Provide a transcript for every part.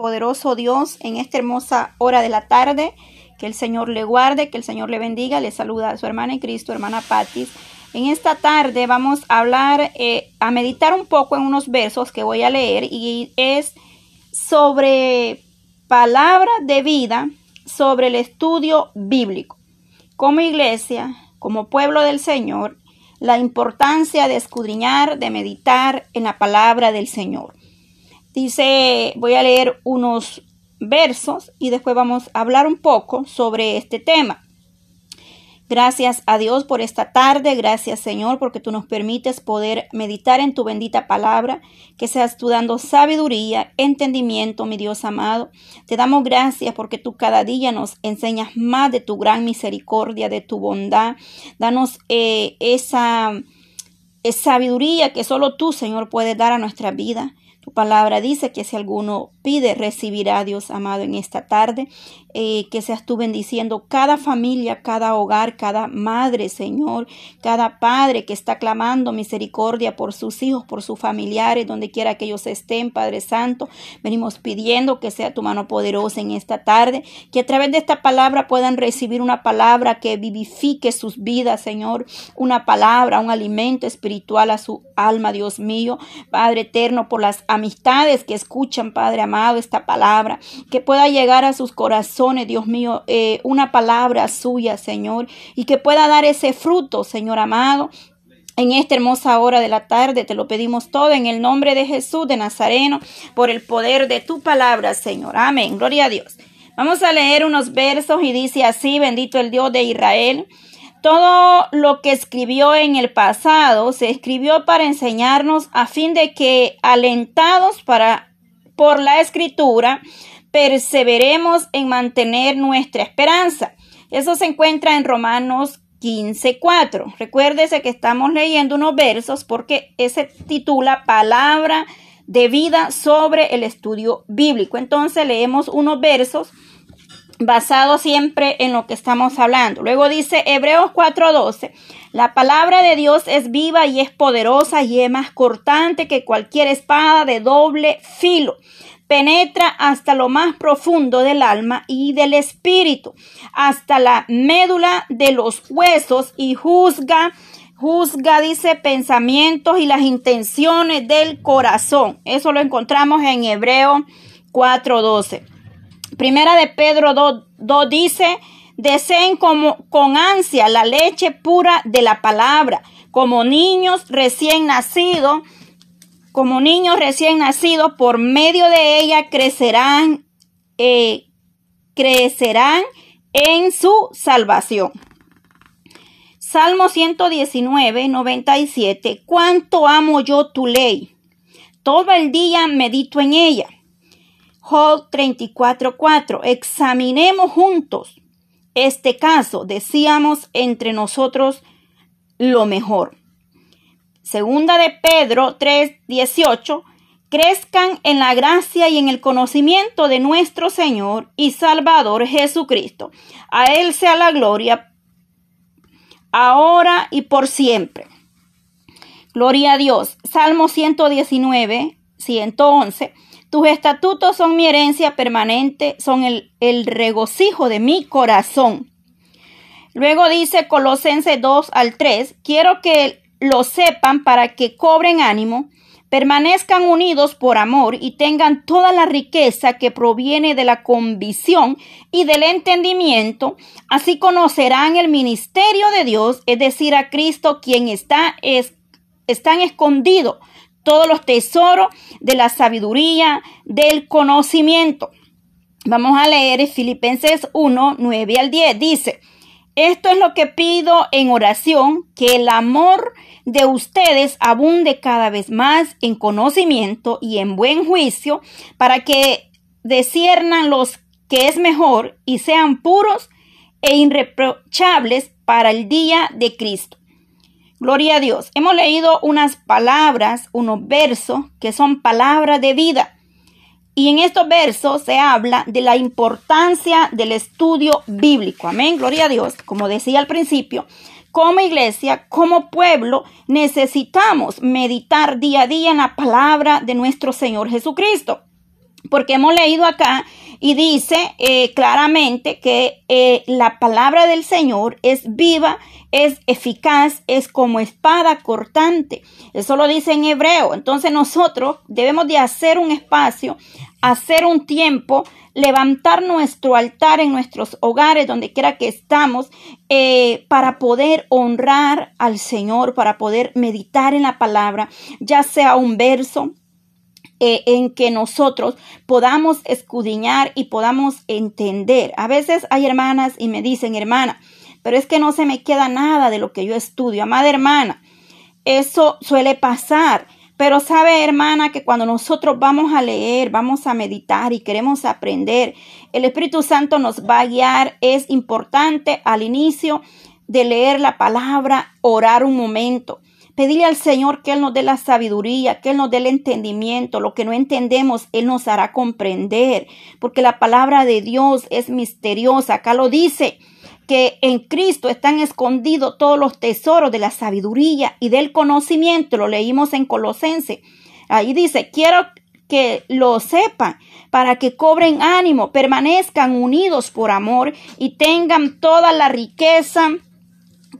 poderoso Dios, en esta hermosa hora de la tarde. Que el Señor le guarde, que el Señor le bendiga. Le saluda a su hermana en Cristo, hermana Patis. En esta tarde vamos a hablar, eh, a meditar un poco en unos versos que voy a leer y es sobre palabra de vida, sobre el estudio bíblico. Como iglesia, como pueblo del Señor, la importancia de escudriñar, de meditar en la palabra del Señor. Dice, voy a leer unos versos y después vamos a hablar un poco sobre este tema. Gracias a Dios por esta tarde, gracias Señor porque tú nos permites poder meditar en tu bendita palabra, que seas tú dando sabiduría, entendimiento, mi Dios amado. Te damos gracias porque tú cada día nos enseñas más de tu gran misericordia, de tu bondad. Danos eh, esa, esa sabiduría que solo tú, Señor, puedes dar a nuestra vida. Tu palabra dice que si alguno pide, recibirá, Dios amado, en esta tarde. Eh, que seas tú bendiciendo cada familia, cada hogar, cada madre, Señor, cada padre que está clamando misericordia por sus hijos, por sus familiares, donde quiera que ellos estén, Padre Santo. Venimos pidiendo que sea tu mano poderosa en esta tarde, que a través de esta palabra puedan recibir una palabra que vivifique sus vidas, Señor, una palabra, un alimento espiritual a su alma, Dios mío, Padre eterno, por las amistades que escuchan, Padre amado, esta palabra, que pueda llegar a sus corazones, Dios mío, eh, una palabra suya, Señor, y que pueda dar ese fruto, Señor amado, en esta hermosa hora de la tarde te lo pedimos todo en el nombre de Jesús de Nazareno, por el poder de tu palabra, Señor. Amén. Gloria a Dios. Vamos a leer unos versos y dice así, bendito el Dios de Israel. Todo lo que escribió en el pasado se escribió para enseñarnos a fin de que, alentados para, por la escritura, perseveremos en mantener nuestra esperanza. Eso se encuentra en Romanos 15:4. Recuérdese que estamos leyendo unos versos porque ese titula Palabra de vida sobre el estudio bíblico. Entonces leemos unos versos basado siempre en lo que estamos hablando. Luego dice Hebreos 4:12, la palabra de Dios es viva y es poderosa y es más cortante que cualquier espada de doble filo. Penetra hasta lo más profundo del alma y del espíritu, hasta la médula de los huesos y juzga juzga, dice, pensamientos y las intenciones del corazón. Eso lo encontramos en Hebreo 4:12. Primera de Pedro 2, dice, deseen como, con ansia la leche pura de la palabra, como niños recién nacidos, como niños recién nacidos, por medio de ella crecerán, eh, crecerán en su salvación. Salmo 119, 97. Cuánto amo yo tu ley. Todo el día medito en ella. Job 34:4. Examinemos juntos este caso, decíamos entre nosotros lo mejor. Segunda de Pedro 3:18. Crezcan en la gracia y en el conocimiento de nuestro Señor y Salvador Jesucristo. A Él sea la gloria ahora y por siempre. Gloria a Dios. Salmo 119, 111. Tus estatutos son mi herencia permanente, son el, el regocijo de mi corazón. Luego dice Colosenses 2 al 3, quiero que lo sepan para que cobren ánimo, permanezcan unidos por amor y tengan toda la riqueza que proviene de la convicción y del entendimiento, así conocerán el ministerio de Dios, es decir, a Cristo quien está es, están escondido todos los tesoros de la sabiduría, del conocimiento. Vamos a leer Filipenses 1, 9 al 10. Dice, esto es lo que pido en oración, que el amor de ustedes abunde cada vez más en conocimiento y en buen juicio, para que desciernan los que es mejor y sean puros e irreprochables para el día de Cristo Gloria a Dios. Hemos leído unas palabras, unos versos que son palabras de vida. Y en estos versos se habla de la importancia del estudio bíblico. Amén. Gloria a Dios. Como decía al principio, como iglesia, como pueblo, necesitamos meditar día a día en la palabra de nuestro Señor Jesucristo. Porque hemos leído acá y dice eh, claramente que eh, la palabra del Señor es viva, es eficaz, es como espada cortante. Eso lo dice en hebreo. Entonces nosotros debemos de hacer un espacio, hacer un tiempo, levantar nuestro altar en nuestros hogares, donde quiera que estamos, eh, para poder honrar al Señor, para poder meditar en la palabra, ya sea un verso, eh, en que nosotros podamos escudriñar y podamos entender. A veces hay hermanas y me dicen, hermana, pero es que no se me queda nada de lo que yo estudio. Amada hermana, eso suele pasar. Pero sabe, hermana, que cuando nosotros vamos a leer, vamos a meditar y queremos aprender, el Espíritu Santo nos va a guiar. Es importante al inicio de leer la palabra, orar un momento. Pedirle al Señor que Él nos dé la sabiduría, que Él nos dé el entendimiento. Lo que no entendemos, Él nos hará comprender, porque la palabra de Dios es misteriosa. Acá lo dice que en Cristo están escondidos todos los tesoros de la sabiduría y del conocimiento. Lo leímos en Colosense. Ahí dice, quiero que lo sepan, para que cobren ánimo, permanezcan unidos por amor y tengan toda la riqueza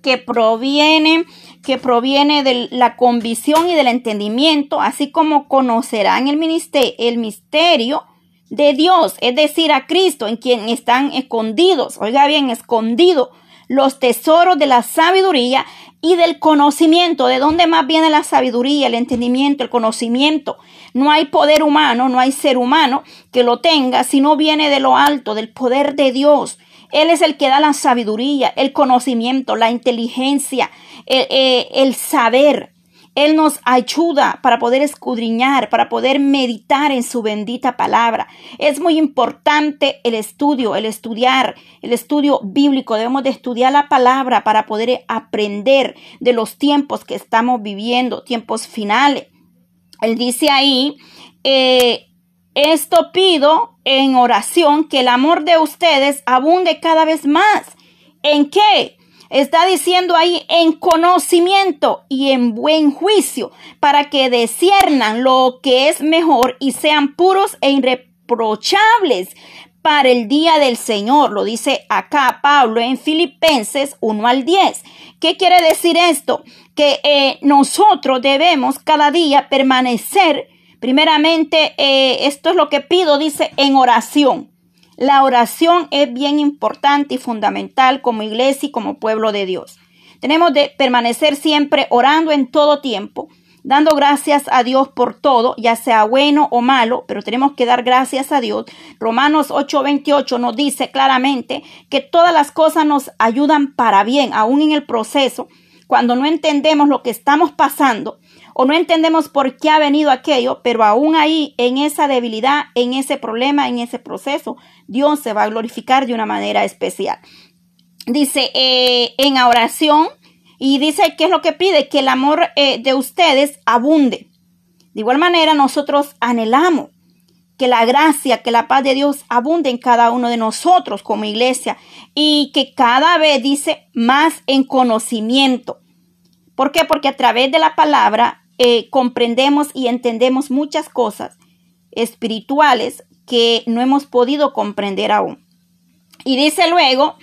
que proviene que proviene de la convicción y del entendimiento, así como conocerán el, ministerio, el misterio de Dios, es decir, a Cristo, en quien están escondidos, oiga bien, escondido los tesoros de la sabiduría y del conocimiento. ¿De dónde más viene la sabiduría, el entendimiento, el conocimiento? No hay poder humano, no hay ser humano que lo tenga, sino viene de lo alto, del poder de Dios. Él es el que da la sabiduría, el conocimiento, la inteligencia, el, el saber. Él nos ayuda para poder escudriñar, para poder meditar en su bendita palabra. Es muy importante el estudio, el estudiar, el estudio bíblico. Debemos de estudiar la palabra para poder aprender de los tiempos que estamos viviendo, tiempos finales. Él dice ahí, eh, esto pido en oración que el amor de ustedes abunde cada vez más. ¿En qué? Está diciendo ahí en conocimiento y en buen juicio para que desciernan lo que es mejor y sean puros e irreprochables para el día del Señor. Lo dice acá Pablo en Filipenses 1 al 10. ¿Qué quiere decir esto? Que eh, nosotros debemos cada día permanecer Primeramente, eh, esto es lo que pido, dice, en oración. La oración es bien importante y fundamental como iglesia y como pueblo de Dios. Tenemos de permanecer siempre orando en todo tiempo, dando gracias a Dios por todo, ya sea bueno o malo, pero tenemos que dar gracias a Dios. Romanos 8:28 nos dice claramente que todas las cosas nos ayudan para bien, aún en el proceso, cuando no entendemos lo que estamos pasando o no entendemos por qué ha venido aquello, pero aún ahí, en esa debilidad, en ese problema, en ese proceso, Dios se va a glorificar de una manera especial. Dice eh, en oración y dice qué es lo que pide, que el amor eh, de ustedes abunde. De igual manera, nosotros anhelamos que la gracia, que la paz de Dios abunde en cada uno de nosotros como iglesia y que cada vez dice más en conocimiento. ¿Por qué? Porque a través de la palabra eh, comprendemos y entendemos muchas cosas espirituales que no hemos podido comprender aún. Y dice luego,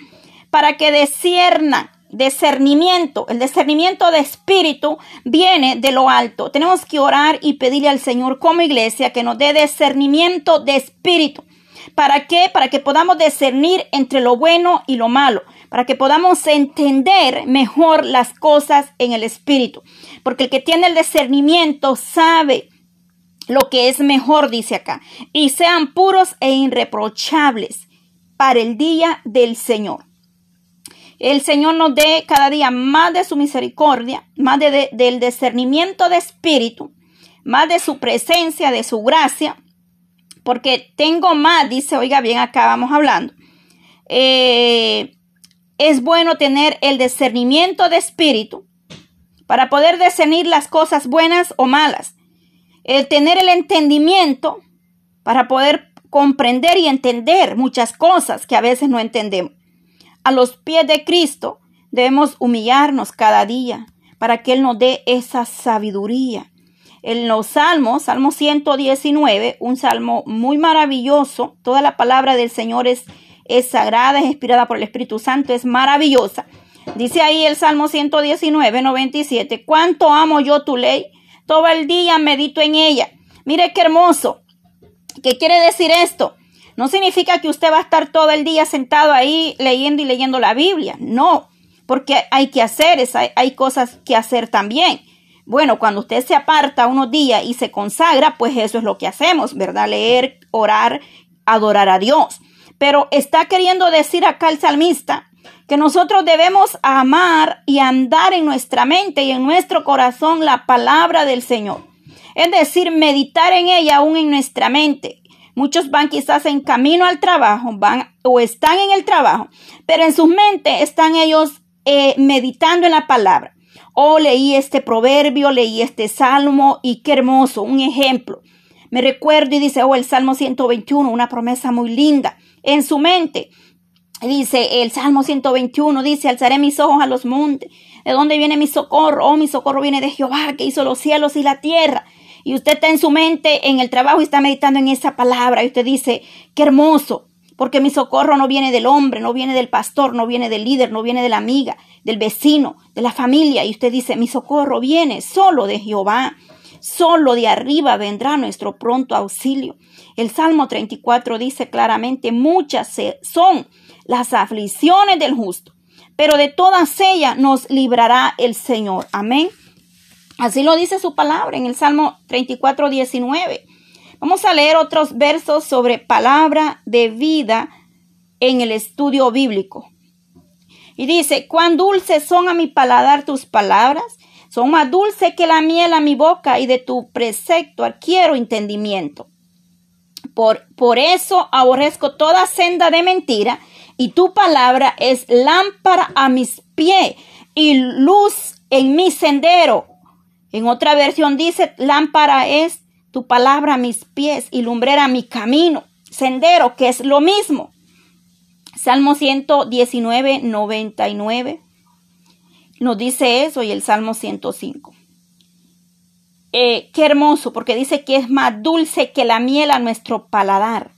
para que desciernan discernimiento, el discernimiento de espíritu viene de lo alto. Tenemos que orar y pedirle al Señor como iglesia que nos dé discernimiento de espíritu. ¿Para qué? Para que podamos discernir entre lo bueno y lo malo, para que podamos entender mejor las cosas en el espíritu. Porque el que tiene el discernimiento sabe lo que es mejor, dice acá, y sean puros e irreprochables para el día del Señor. El Señor nos dé cada día más de su misericordia, más del discernimiento de espíritu, más de su presencia, de su gracia, porque tengo más, dice, oiga bien, acá vamos hablando. Eh, es bueno tener el discernimiento de espíritu para poder discernir las cosas buenas o malas. El tener el entendimiento para poder comprender y entender muchas cosas que a veces no entendemos. A los pies de Cristo debemos humillarnos cada día para que Él nos dé esa sabiduría. En los salmos, Salmo 119, un salmo muy maravilloso. Toda la palabra del Señor es, sagrada, es inspirada por el Espíritu Santo, es maravillosa. Dice ahí el Salmo 119, 97, cuánto amo yo tu ley, todo el día medito en ella. Mire qué hermoso. ¿Qué quiere decir esto? No significa que usted va a estar todo el día sentado ahí leyendo y leyendo la Biblia. No, porque hay que hacer, hay cosas que hacer también. Bueno, cuando usted se aparta unos días y se consagra, pues eso es lo que hacemos, ¿verdad? Leer, orar, adorar a Dios. Pero está queriendo decir acá el salmista que nosotros debemos amar y andar en nuestra mente y en nuestro corazón la palabra del Señor. Es decir, meditar en ella aún en nuestra mente. Muchos van quizás en camino al trabajo, van o están en el trabajo, pero en su mente están ellos eh, meditando en la palabra. Oh, leí este proverbio, leí este salmo y qué hermoso, un ejemplo. Me recuerdo y dice, oh, el Salmo 121, una promesa muy linda. En su mente, dice el Salmo 121, dice, alzaré mis ojos a los montes. ¿De dónde viene mi socorro? Oh, mi socorro viene de Jehová, que hizo los cielos y la tierra. Y usted está en su mente, en el trabajo y está meditando en esa palabra. Y usted dice, qué hermoso porque mi socorro no viene del hombre, no viene del pastor, no viene del líder, no viene de la amiga, del vecino, de la familia. Y usted dice, mi socorro viene solo de Jehová. Solo de arriba vendrá nuestro pronto auxilio. El Salmo 34 dice claramente, muchas son las aflicciones del justo, pero de todas ellas nos librará el Señor. Amén. Así lo dice su palabra en el Salmo 34, 19. Vamos a leer otros versos sobre palabra de vida en el estudio bíblico. Y dice, cuán dulces son a mi paladar tus palabras, son más dulces que la miel a mi boca y de tu precepto adquiero entendimiento. Por, por eso aborrezco toda senda de mentira y tu palabra es lámpara a mis pies y luz en mi sendero. En otra versión dice, lámpara es tu palabra a mis pies y lumbrera mi camino, sendero, que es lo mismo. Salmo 119, 99 nos dice eso y el Salmo 105. Eh, qué hermoso, porque dice que es más dulce que la miel a nuestro paladar.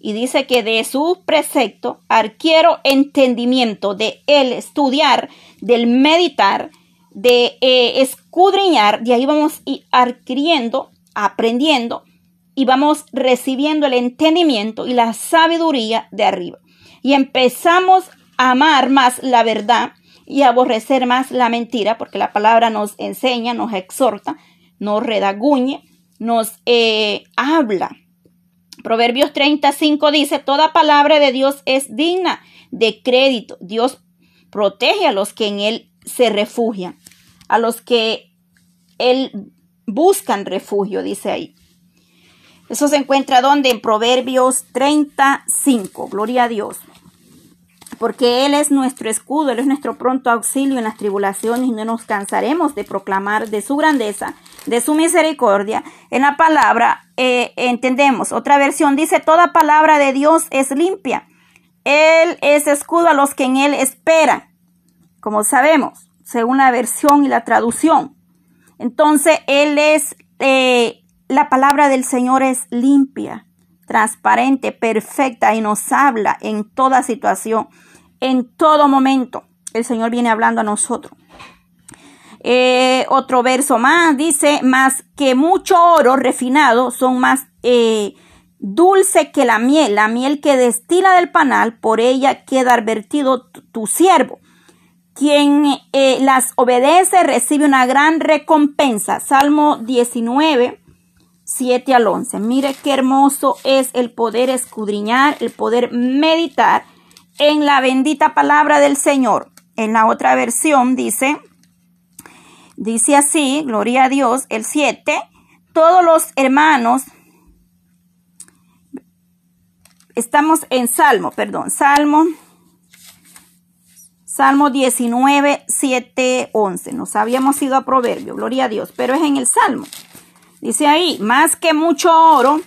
Y dice que de su precepto adquiero entendimiento de el estudiar, del meditar, de eh, escudriñar, de ahí vamos adquiriendo aprendiendo y vamos recibiendo el entendimiento y la sabiduría de arriba. Y empezamos a amar más la verdad y aborrecer más la mentira, porque la palabra nos enseña, nos exhorta, nos redaguñe, nos eh, habla. Proverbios 35 dice, toda palabra de Dios es digna de crédito. Dios protege a los que en Él se refugian, a los que Él buscan refugio, dice ahí. Eso se encuentra donde? En Proverbios 35. Gloria a Dios. Porque Él es nuestro escudo, Él es nuestro pronto auxilio en las tribulaciones y no nos cansaremos de proclamar de su grandeza, de su misericordia. En la palabra eh, entendemos. Otra versión dice, toda palabra de Dios es limpia. Él es escudo a los que en Él esperan. Como sabemos, según la versión y la traducción. Entonces, Él es, eh, la palabra del Señor es limpia, transparente, perfecta y nos habla en toda situación, en todo momento. El Señor viene hablando a nosotros. Eh, otro verso más dice, más que mucho oro refinado son más eh, dulce que la miel, la miel que destila del panal, por ella queda advertido tu siervo. Quien eh, las obedece recibe una gran recompensa. Salmo 19, 7 al 11. Mire qué hermoso es el poder escudriñar, el poder meditar en la bendita palabra del Señor. En la otra versión dice, dice así, gloria a Dios, el 7, todos los hermanos, estamos en Salmo, perdón, Salmo Salmo 19, 7, 11. Nos habíamos ido a Proverbio, gloria a Dios, pero es en el Salmo. Dice ahí, más que mucho oro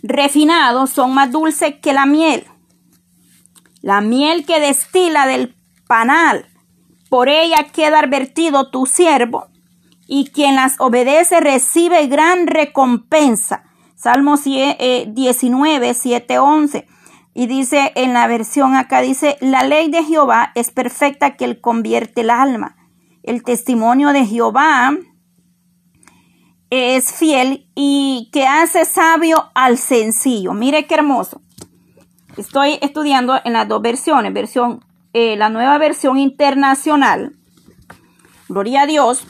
refinado son más dulces que la miel. La miel que destila del panal, por ella queda advertido tu siervo. y quien las obedece recibe gran recompensa. Salmo 19, 7, 11. Y dice en la versión acá, dice, la ley de Jehová es perfecta que él convierte el alma. El testimonio de Jehová es fiel y que hace sabio al sencillo. Mire qué hermoso. Estoy estudiando en las dos versiones, versión, eh, la nueva versión internacional. Gloria a Dios,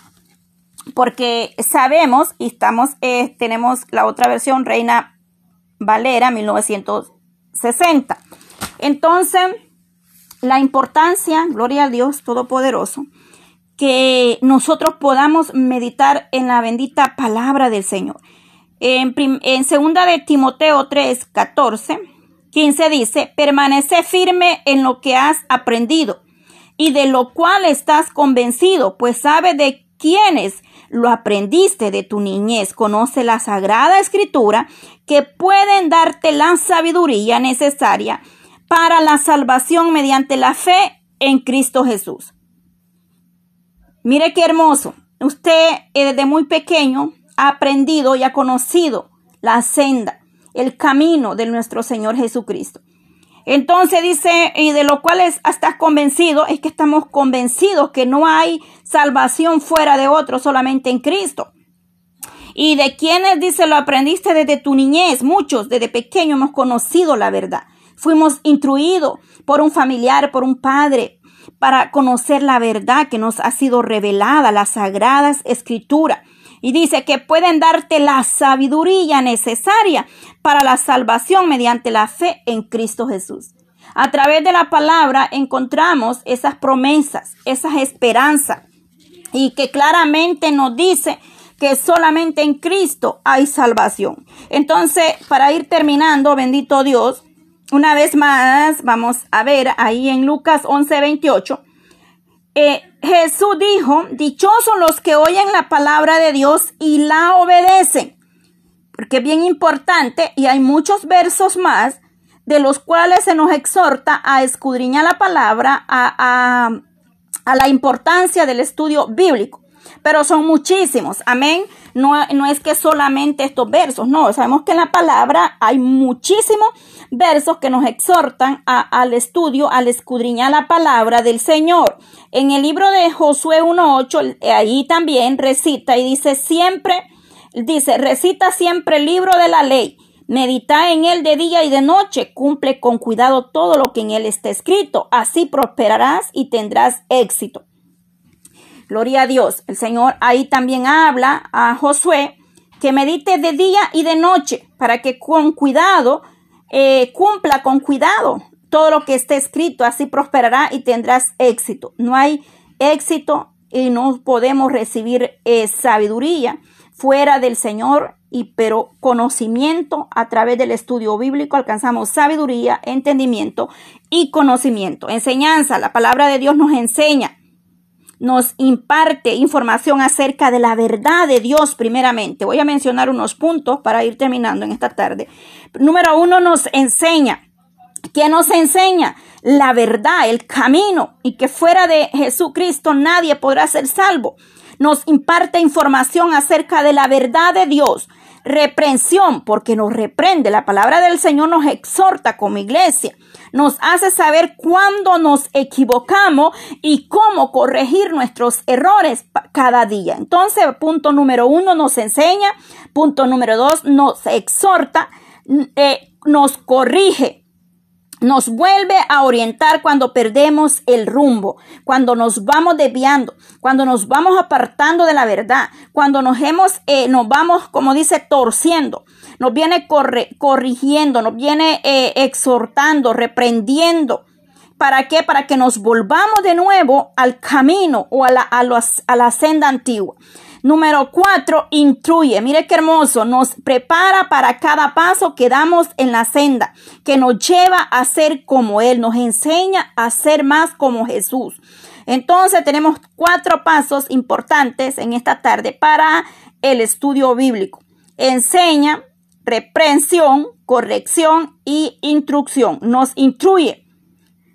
porque sabemos y estamos, eh, tenemos la otra versión, Reina Valera, 1960. Entonces, la importancia, gloria a Dios Todopoderoso, que nosotros podamos meditar en la bendita palabra del Señor. En, en segunda de Timoteo 3, 14, 15 dice, permanece firme en lo que has aprendido y de lo cual estás convencido, pues sabe de quiénes lo aprendiste de tu niñez. Conoce la sagrada escritura que pueden darte la sabiduría necesaria para la salvación mediante la fe en Cristo Jesús. Mire qué hermoso. Usted eh, desde muy pequeño ha aprendido y ha conocido la senda, el camino de nuestro Señor Jesucristo. Entonces dice, y de lo cual estás convencido, es que estamos convencidos que no hay salvación fuera de otro, solamente en Cristo. Y de quienes, dice, lo aprendiste desde tu niñez, muchos desde pequeño hemos conocido la verdad. Fuimos instruidos por un familiar, por un padre, para conocer la verdad que nos ha sido revelada, las sagradas escrituras. Y dice que pueden darte la sabiduría necesaria para la salvación mediante la fe en Cristo Jesús. A través de la palabra encontramos esas promesas, esas esperanzas y que claramente nos dice que solamente en Cristo hay salvación. Entonces, para ir terminando, bendito Dios, una vez más, vamos a ver ahí en Lucas 11:28. Eh, Jesús dijo, dichosos los que oyen la palabra de Dios y la obedecen. Porque es bien importante y hay muchos versos más de los cuales se nos exhorta a escudriñar la palabra, a, a la importancia del estudio bíblico pero son muchísimos, amén. No, no, es que solamente estos versos, no, sabemos que en la palabra hay muchísimos versos que nos exhortan al estudio, al escudriñar la palabra del Señor. En el libro de Josué 1.8, ahí también recita y dice siempre, dice, recita siempre el libro de la ley. Medita en él de día y de noche, cumple con cuidado todo lo que en él está escrito, así prosperarás y tendrás éxito. Gloria a Dios. El Señor ahí también habla a Josué que medite de día y de noche para que con cuidado eh, cumpla con cuidado todo lo que esté escrito, así prosperará y tendrás éxito. No hay éxito y no podemos recibir eh, sabiduría fuera del Señor y pero conocimiento a través del estudio bíblico alcanzamos sabiduría, entendimiento y conocimiento. Enseñanza, la palabra de Dios nos enseña nos imparte información acerca de la verdad de Dios primeramente. Voy a mencionar unos puntos para ir terminando en esta tarde. Número uno nos enseña. ¿Qué nos enseña? La verdad, el camino y que fuera de Jesucristo nadie podrá ser salvo. Nos imparte información acerca de la verdad de Dios. Reprensión, porque nos reprende. La palabra del Señor nos exhorta como iglesia nos hace saber cuándo nos equivocamos y cómo corregir nuestros errores cada día. Entonces, punto número uno nos enseña, punto número dos nos exhorta, eh, nos corrige. Nos vuelve a orientar cuando perdemos el rumbo, cuando nos vamos desviando, cuando nos vamos apartando de la verdad, cuando nos hemos, eh, nos vamos, como dice, torciendo nos viene corrigiendo, nos viene eh, exhortando, reprendiendo. ¿Para qué? Para que nos volvamos de nuevo al camino o a la, a, a la senda antigua. Número cuatro, instruye. Mire qué hermoso. Nos prepara para cada paso que damos en la senda, que nos lleva a ser como Él, nos enseña a ser más como Jesús. Entonces tenemos cuatro pasos importantes en esta tarde para el estudio bíblico. Enseña, reprensión, corrección y instrucción. Nos instruye.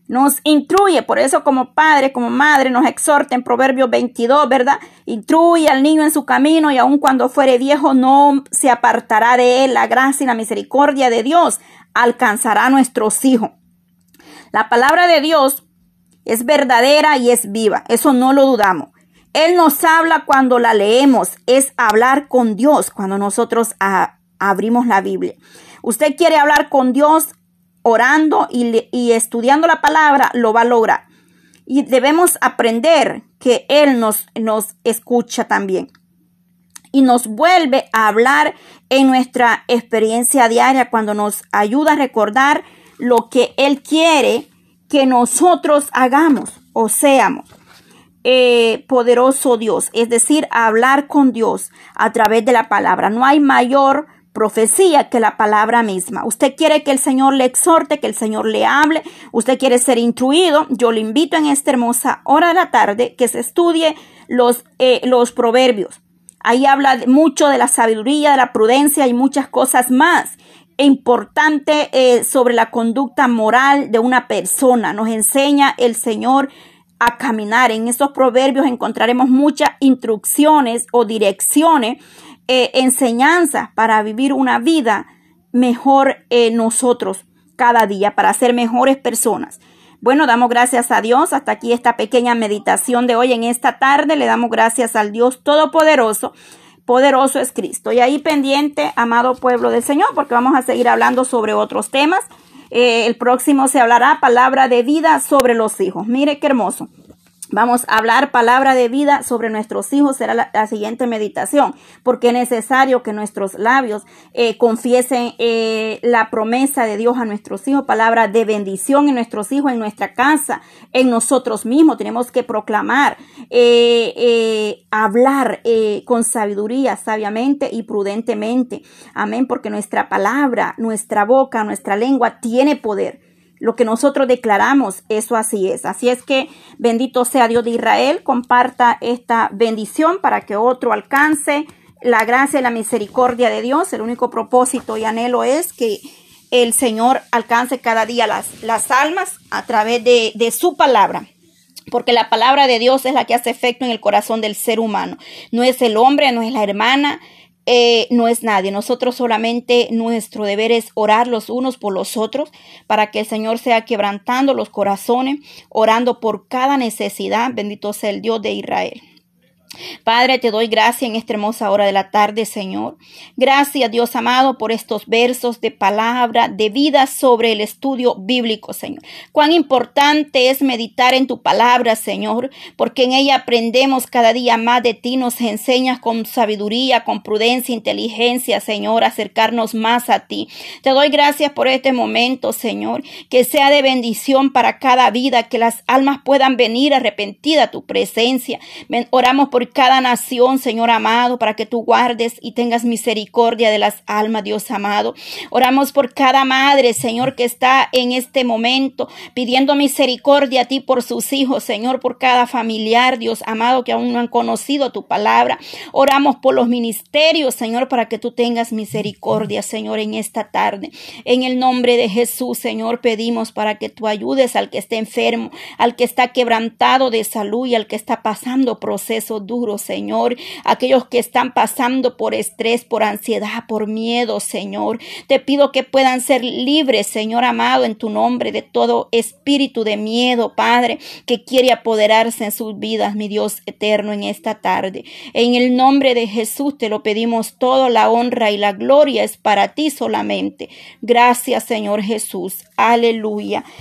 Nos instruye, por eso como padre, como madre, nos exhorta en Proverbios 22, ¿verdad? Instruye al niño en su camino y aun cuando fuere viejo no se apartará de él la gracia y la misericordia de Dios, alcanzará a nuestros hijos. La palabra de Dios es verdadera y es viva, eso no lo dudamos. Él nos habla cuando la leemos, es hablar con Dios cuando nosotros abrimos la Biblia. Usted quiere hablar con Dios orando y, estudiando la palabra, lo va a lograr. Y debemos aprender que Él nos, nos escucha también y nos vuelve a hablar en nuestra experiencia diaria cuando nos ayuda a recordar lo que Él quiere que nosotros hagamos o seamos. Eh, poderoso Dios, es decir, hablar con Dios a través de la palabra. No hay mayor profecía que la palabra misma. Usted quiere que el Señor le exhorte, que el Señor le hable, usted quiere ser instruido. Yo le invito en esta hermosa hora de la tarde que se estudie los, eh, los proverbios. Ahí habla mucho de la sabiduría, de la prudencia y muchas cosas más importante eh, sobre la conducta moral de una persona. Nos enseña el Señor a caminar. En estos proverbios encontraremos muchas instrucciones o direcciones, eh, enseñanzas para vivir una vida mejor eh, nosotros cada día, para ser mejores personas. Bueno, damos gracias a Dios. Hasta aquí esta pequeña meditación de hoy en esta tarde. Le damos gracias al Dios Todopoderoso. Poderoso es Cristo. Y ahí pendiente, amado pueblo del Señor, porque vamos a seguir hablando sobre otros temas. Eh, el próximo se hablará palabra de vida sobre los hijos. Mire qué hermoso. Vamos a hablar palabra de vida sobre nuestros hijos, será la, siguiente meditación, porque es necesario que nuestros labios eh, confiesen eh, la promesa de Dios a nuestros hijos, palabra de bendición en nuestros hijos, en nuestra casa, en nosotros mismos. Tenemos que proclamar, hablar con sabiduría, sabiamente y prudentemente. Amén, porque nuestra palabra, nuestra boca, nuestra lengua tiene poder lo que nosotros declaramos, eso así es. Así es que bendito sea Dios de Israel, comparta esta bendición para que otro alcance la gracia y la misericordia de Dios. El único propósito y anhelo es que el Señor alcance cada día las, las almas a través de, de su palabra porque la palabra de Dios es la que hace efecto en el corazón del ser humano. No es el hombre, no es la hermana, eh, no es nadie. Nosotros solamente nuestro deber es orar los unos por los otros para que el Señor sea quebrantando los corazones, orando por cada necesidad. Bendito sea el Dios de Israel. Padre, te doy gracias en esta hermosa hora de la tarde, Señor. Gracias, Dios amado, por estos versos de palabra, de vida sobre el estudio bíblico, Señor. Cuán importante es meditar en tu palabra, Señor, porque en ella aprendemos cada día más de ti, nos enseñas con sabiduría, con prudencia, inteligencia, Señor, acercarnos más a ti. Te doy gracias por este momento, Señor, que sea de bendición para cada vida, que las almas puedan venir arrepentidas a tu presencia. Oramos por cada nación, Señor amado, para que tú guardes y tengas misericordia de las almas, Dios amado. Oramos por cada madre, Señor, que está en este momento pidiendo misericordia a ti por sus hijos, Señor, por cada familiar, Dios amado, que aún no han conocido tu palabra. Oramos por los ministerios, Señor, para que tú tengas misericordia, Señor, en esta tarde. En el nombre de Jesús, Señor, pedimos para que tú ayudes al que esté enfermo, al que está quebrantado de salud y al que está pasando proceso Señor. Aquellos que están pasando por estrés, por ansiedad, por miedo, Señor. Te pido que puedan ser libres, Señor amado, en tu nombre, de todo espíritu de miedo, Padre, que quiere apoderarse en sus vidas, mi Dios eterno, en esta tarde. En el nombre de Jesús te lo pedimos todo, la honra y la gloria es para ti solamente. Gracias, Señor Jesús. Aleluya.